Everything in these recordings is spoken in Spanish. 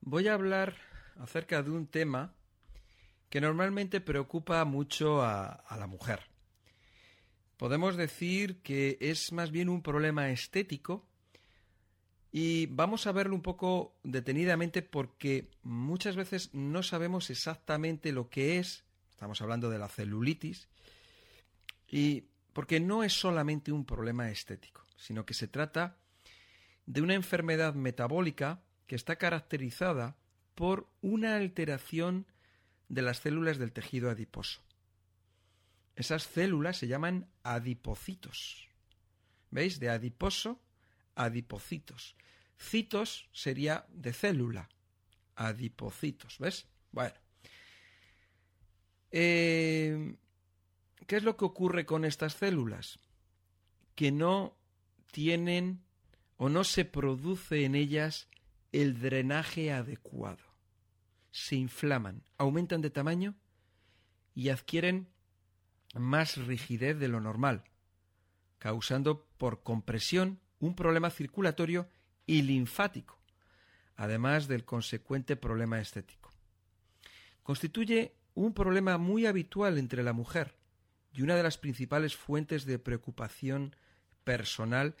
voy a hablar acerca de un tema que normalmente preocupa mucho a, la mujer. Podemos decir que es más bien un problema estético y vamos a verlo un poco detenidamente porque muchas veces no sabemos exactamente lo que es, estamos hablando de la celulitis, y porque no es solamente un problema estético, sino que se trata de una enfermedad metabólica que está caracterizada por una alteración de las células del tejido adiposo. Esas células se llaman adipocitos. ¿Veis? De adiposo, adipocitos. Citos sería de célula. Adipocitos. ¿Ves? Bueno. Eh, ¿Qué es lo que ocurre con estas células? Que no tienen o no se produce en ellas el drenaje adecuado. Se inflaman, aumentan de tamaño y adquieren más rigidez de lo normal, causando por compresión un problema circulatorio y linfático, además del consecuente problema estético. Constituye un problema muy habitual entre la mujer y una de las principales fuentes de preocupación personal,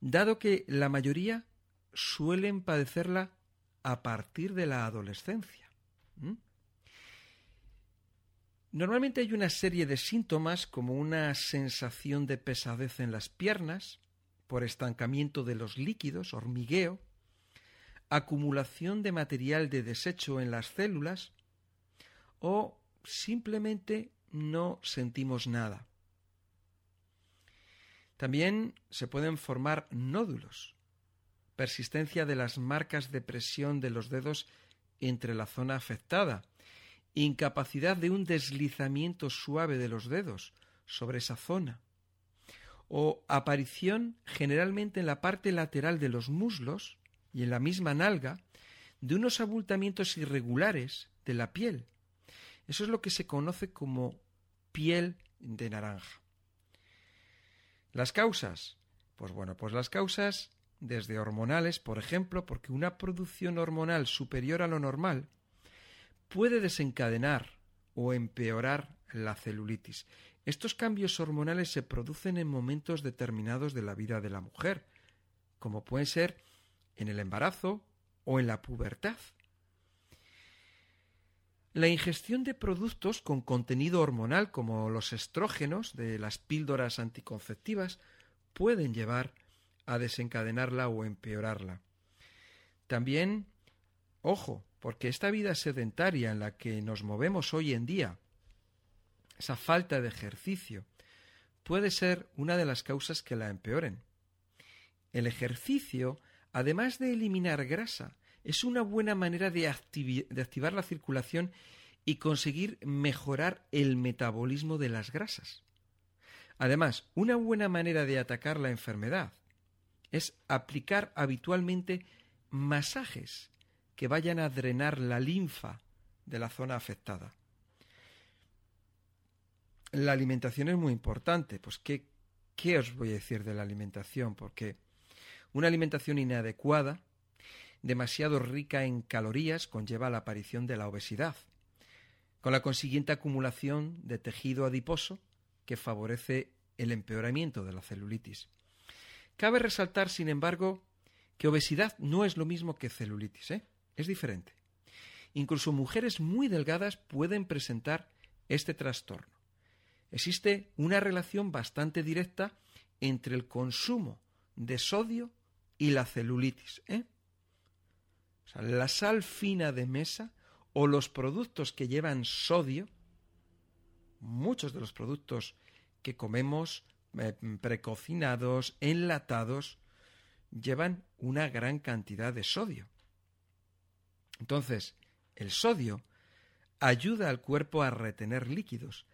dado que la mayoría suelen padecerla a partir de la adolescencia. Normalmente hay una serie de síntomas como una sensación de pesadez en las piernas, por estancamiento de los líquidos, hormigueo, acumulación de material de desecho en las células o simplemente no sentimos nada. También se pueden formar nódulos, persistencia de las marcas de presión de los dedos entre la zona afectada, incapacidad de un deslizamiento suave de los dedos sobre esa zona, o aparición generalmente en la parte lateral de los muslos y en la misma nalga de unos abultamientos irregulares de la piel. Eso es lo que se conoce como piel de naranja. Las causas. Pues bueno, pues las causas desde hormonales, por ejemplo, porque una producción hormonal superior a lo normal puede desencadenar o empeorar la celulitis. Estos cambios hormonales se producen en momentos determinados de la vida de la mujer, como pueden ser en el embarazo o en la pubertad. La ingestión de productos con contenido hormonal como los estrógenos de las píldoras anticonceptivas pueden llevar a desencadenarla o empeorarla. También, ojo, porque esta vida sedentaria en la que nos movemos hoy en día, esa falta de ejercicio, puede ser una de las causas que la empeoren. El ejercicio, además de eliminar grasa, es una buena manera de, activar la circulación y conseguir mejorar el metabolismo de las grasas. Además, una buena manera de atacar la enfermedad es aplicar habitualmente masajes que vayan a drenar la linfa de la zona afectada. La alimentación es muy importante. Pues, ¿qué, ¿qué os voy a decir de la alimentación? Porque una alimentación inadecuada, demasiado rica en calorías, conlleva la aparición de la obesidad, con la consiguiente acumulación de tejido adiposo que favorece el empeoramiento de la celulitis. Cabe resaltar, sin embargo, que obesidad no es lo mismo que celulitis, ¿eh? es diferente. Incluso mujeres muy delgadas pueden presentar este trastorno. Existe una relación bastante directa entre el consumo de sodio y la celulitis. ¿eh? La sal fina de mesa o los productos que llevan sodio, muchos de los productos que comemos eh, precocinados, enlatados, llevan una gran cantidad de sodio. Entonces, el sodio ayuda al cuerpo a retener líquidos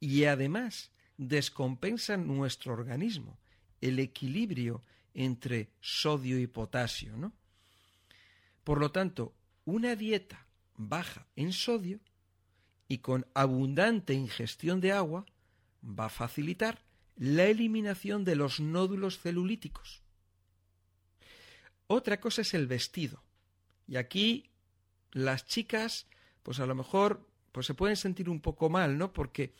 y además descompensa nuestro organismo, el equilibrio entre sodio y potasio, ¿no? Por lo tanto, una dieta baja en sodio y con abundante ingestión de agua va a facilitar la eliminación de los nódulos celulíticos. Otra cosa es el vestido. Y aquí las chicas, pues a lo mejor, pues se pueden sentir un poco mal, ¿no? Porque,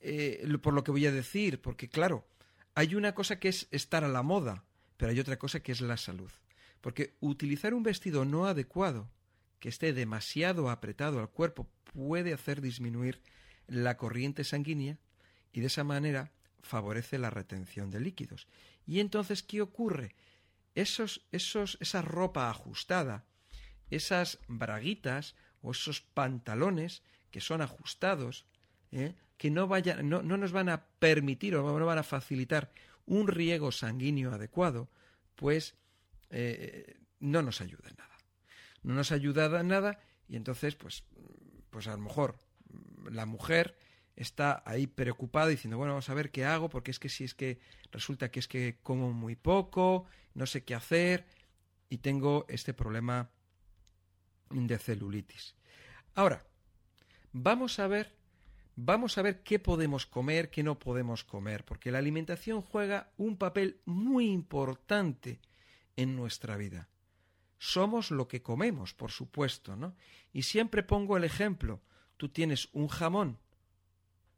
eh, por lo que voy a decir, porque claro, hay una cosa que es estar a la moda, pero hay otra cosa que es la salud. Porque utilizar un vestido no adecuado, que esté demasiado apretado al cuerpo, puede hacer disminuir la corriente sanguínea y de esa manera favorece la retención de líquidos. Y entonces, ¿qué ocurre? Esos, esos, esa ropa ajustada, esas braguitas o esos pantalones que son ajustados, ¿eh? que no, vayan, no, no nos van a permitir o no van a facilitar un riego sanguíneo adecuado, pues eh, no nos ayuda en nada. No nos ayuda en nada y entonces, pues, pues a lo mejor la mujer está ahí preocupada diciendo, bueno, vamos a ver qué hago, porque es que si es que resulta que es que como muy poco, no sé qué hacer y tengo este problema de celulitis. Ahora, vamos a ver, vamos a ver qué podemos comer, qué no podemos comer, porque la alimentación juega un papel muy importante en nuestra vida. Somos lo que comemos, por supuesto, ¿no? Y siempre pongo el ejemplo. Tú tienes un jamón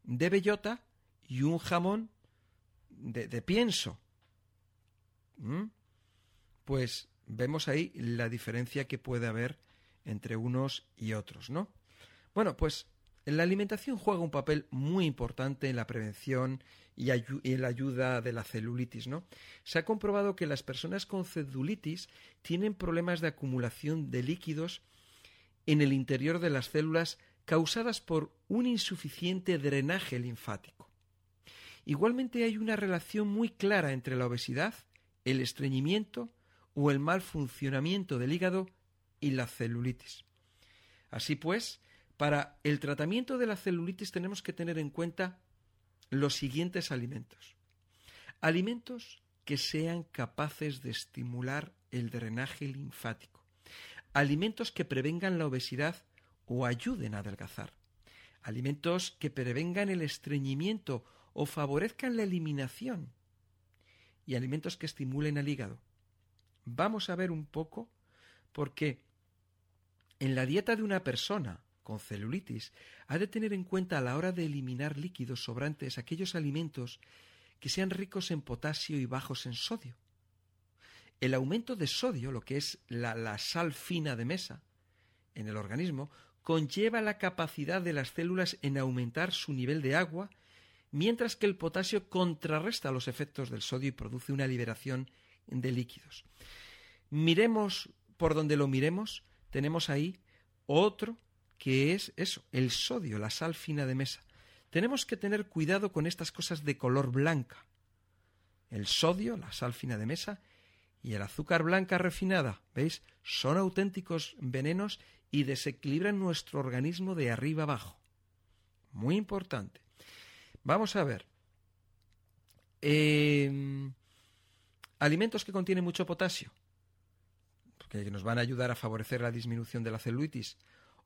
de bellota y un jamón de, pienso. ¿Mm? Pues vemos ahí la diferencia que puede haber entre unos y otros, ¿no? Bueno, pues la alimentación juega un papel muy importante en la prevención y, en la ayuda de la celulitis, ¿no? Se ha comprobado que las personas con celulitis tienen problemas de acumulación de líquidos en el interior de las células causadas por un insuficiente drenaje linfático. Igualmente hay una relación muy clara entre la obesidad, el estreñimiento o el mal funcionamiento del hígado y la celulitis. Así pues, para el tratamiento de la celulitis tenemos que tener en cuenta los siguientes alimentos. Alimentos que sean capaces de estimular el drenaje linfático. Alimentos que prevengan la obesidad o ayuden a adelgazar. Alimentos que prevengan el estreñimiento o favorezcan la eliminación. Y alimentos que estimulen al hígado. Vamos a ver un poco porque en la dieta de una persona con celulitis ha de tener en cuenta a la hora de eliminar líquidos sobrantes aquellos alimentos que sean ricos en potasio y bajos en sodio. El aumento de sodio, lo que es la, la sal fina de mesa en el organismo, conlleva la capacidad de las células en aumentar su nivel de agua, mientras que el potasio contrarresta los efectos del sodio y produce una liberación de líquidos. Miremos por donde lo miremos, tenemos ahí otro que es eso, el sodio, la sal fina de mesa. Tenemos que tener cuidado con estas cosas de color blanca. El sodio, la sal fina de mesa, y el azúcar blanca refinada, ¿veis? Son auténticos venenos y desequilibran nuestro organismo de arriba abajo. Muy importante. Vamos a ver. Em, alimentos que contienen mucho potasio, que nos van a ayudar a favorecer la disminución de la celulitis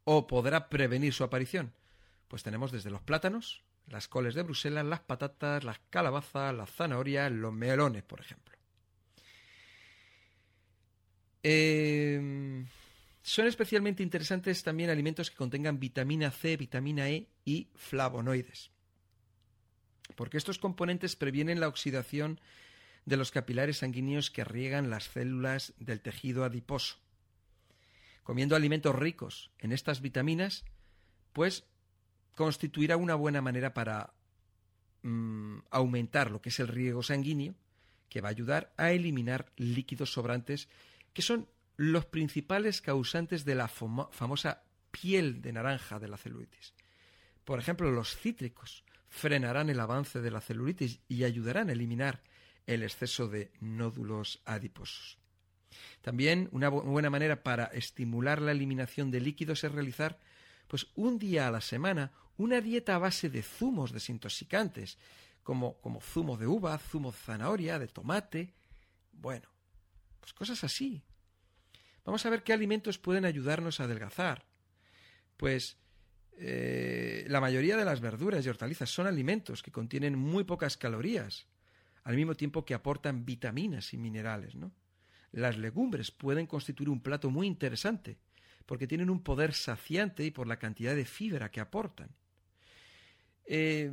o podrá prevenir su aparición? Pues tenemos desde los plátanos, las coles de Bruselas, las patatas, las calabazas, las zanahorias, los melones, por ejemplo. Em, son especialmente interesantes también alimentos que contengan vitamina C, vitamina E y flavonoides, porque estos componentes previenen la oxidación de los capilares sanguíneos que riegan las células del tejido adiposo. Comiendo alimentos ricos en estas vitaminas, pues constituirá una buena manera para mm, aumentar lo que es el riego sanguíneo, que va a ayudar a eliminar líquidos sobrantes, que son los principales causantes de la famosa piel de naranja de la celulitis. Por ejemplo, los cítricos frenarán el avance de la celulitis y ayudarán a eliminar el exceso de nódulos adiposos. También una buena manera para estimular la eliminación de líquidos es realizar pues un día a la semana una dieta a base de zumos desintoxicantes, como, como zumo de uva, zumo de zanahoria, de tomate. Bueno, pues cosas así. Vamos a ver qué alimentos pueden ayudarnos a adelgazar. Pues eh, la mayoría de las verduras y hortalizas son alimentos que contienen muy pocas calorías, al mismo tiempo que aportan vitaminas y minerales, ¿no? las legumbres pueden constituir un plato muy interesante, porque tienen un poder saciante y por la cantidad de fibra que aportan. Eh,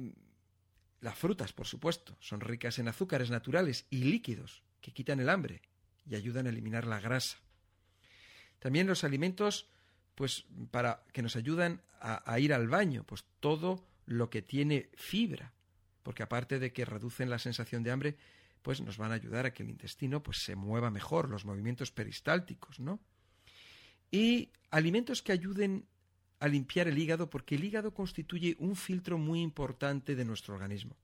las frutas, por supuesto, son ricas en azúcares naturales y líquidos que quitan el hambre y ayudan a eliminar la grasa. También los alimentos, pues, para que nos ayudan a, ir al baño, pues todo lo que tiene fibra, porque aparte de que reducen la sensación de hambre, pues nos van a ayudar a que el intestino pues se mueva mejor, los movimientos peristálticos, ¿no? Y alimentos que ayuden a limpiar el hígado porque el hígado constituye un filtro muy importante de nuestro organismo.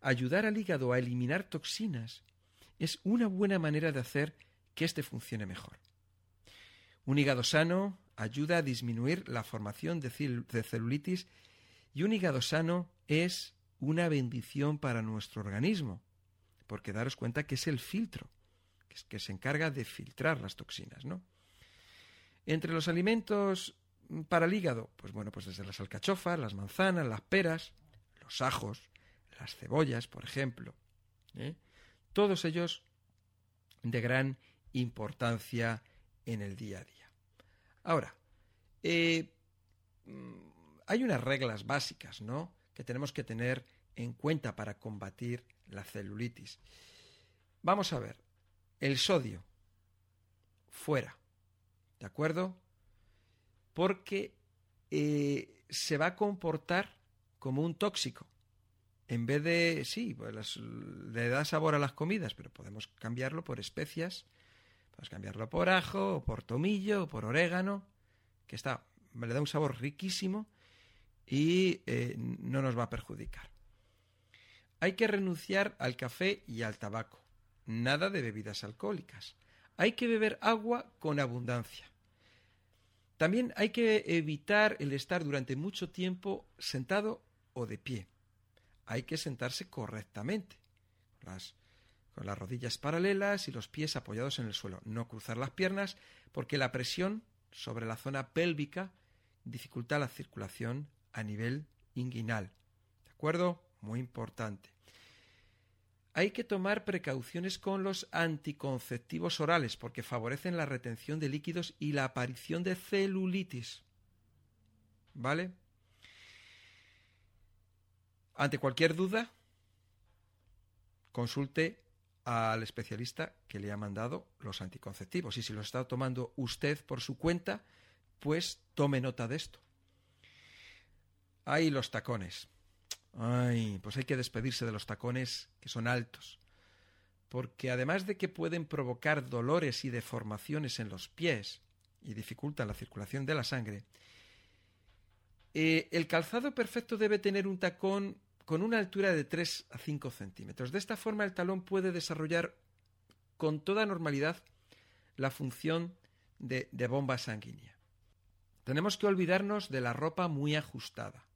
Ayudar al hígado a eliminar toxinas es una buena manera de hacer que éste funcione mejor. Un hígado sano ayuda a disminuir la formación de, celulitis y un hígado sano es una bendición para nuestro organismo, porque daros cuenta que es el filtro, que, se encarga de filtrar las toxinas, ¿no? Entre los alimentos para el hígado, pues bueno, pues desde las alcachofas, las manzanas, las peras, los ajos, las cebollas, por ejemplo, ¿eh? todos ellos de gran importancia en el día a día. Ahora, eh, mm, hay unas reglas básicas, ¿no? Que tenemos que tener en cuenta para combatir la celulitis. Vamos a ver, el sodio, fuera, ¿de acuerdo? Porque eh, se va a comportar como un tóxico. En vez de, sí, pues le da sabor a las comidas, pero podemos cambiarlo por especias, podemos cambiarlo por ajo, o por tomillo, o por orégano, que está, le da un sabor riquísimo y eh, no nos va a perjudicar. Hay que renunciar al café y al tabaco. Nada de bebidas alcohólicas. Hay que beber agua con abundancia. También hay que evitar el estar durante mucho tiempo sentado o de pie. Hay que sentarse correctamente, con las rodillas paralelas y los pies apoyados en el suelo. No cruzar las piernas porque la presión sobre la zona pélvica dificulta la circulación a nivel inguinal. ¿De acuerdo? muy importante. Hay que tomar precauciones con los anticonceptivos orales porque favorecen la retención de líquidos y la aparición de celulitis. ¿Vale? Ante cualquier duda, consulte al especialista que le ha mandado los anticonceptivos. Y si lo está tomando usted por su cuenta, pues tome nota de esto. Hay los tacones. Ay, pues hay que despedirse de los tacones que son altos, porque además de que pueden provocar dolores y deformaciones en los pies y dificultan la circulación de la sangre, eh, el calzado perfecto debe tener un tacón con una altura de 3 a 5 centímetros. De esta forma el talón puede desarrollar con toda normalidad la función de bomba sanguínea. Tenemos que olvidarnos de la ropa muy ajustada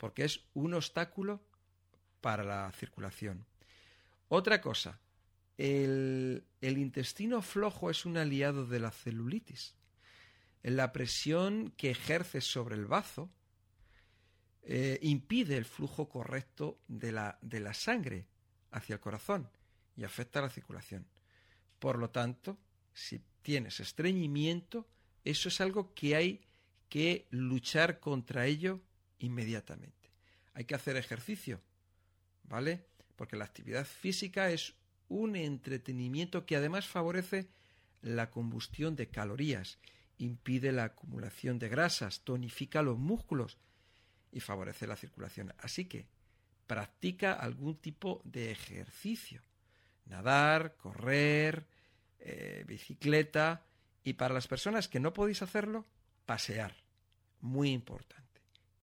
porque es un obstáculo para la circulación. Otra cosa, el, intestino flojo es un aliado de la celulitis. La presión que ejerce sobre el bazo eh, impide el flujo correcto de la, de la sangre hacia el corazón y afecta la circulación. Por lo tanto, si tienes estreñimiento, eso es algo que hay que luchar contra ello inmediatamente. Hay que hacer ejercicio, ¿vale? Porque la actividad física es un entretenimiento que además favorece la combustión de calorías, impide la acumulación de grasas, tonifica los músculos y favorece la circulación. Así que practica algún tipo de ejercicio. Nadar, correr, eh, bicicleta y para las personas que no podéis hacerlo, pasear. Muy importante.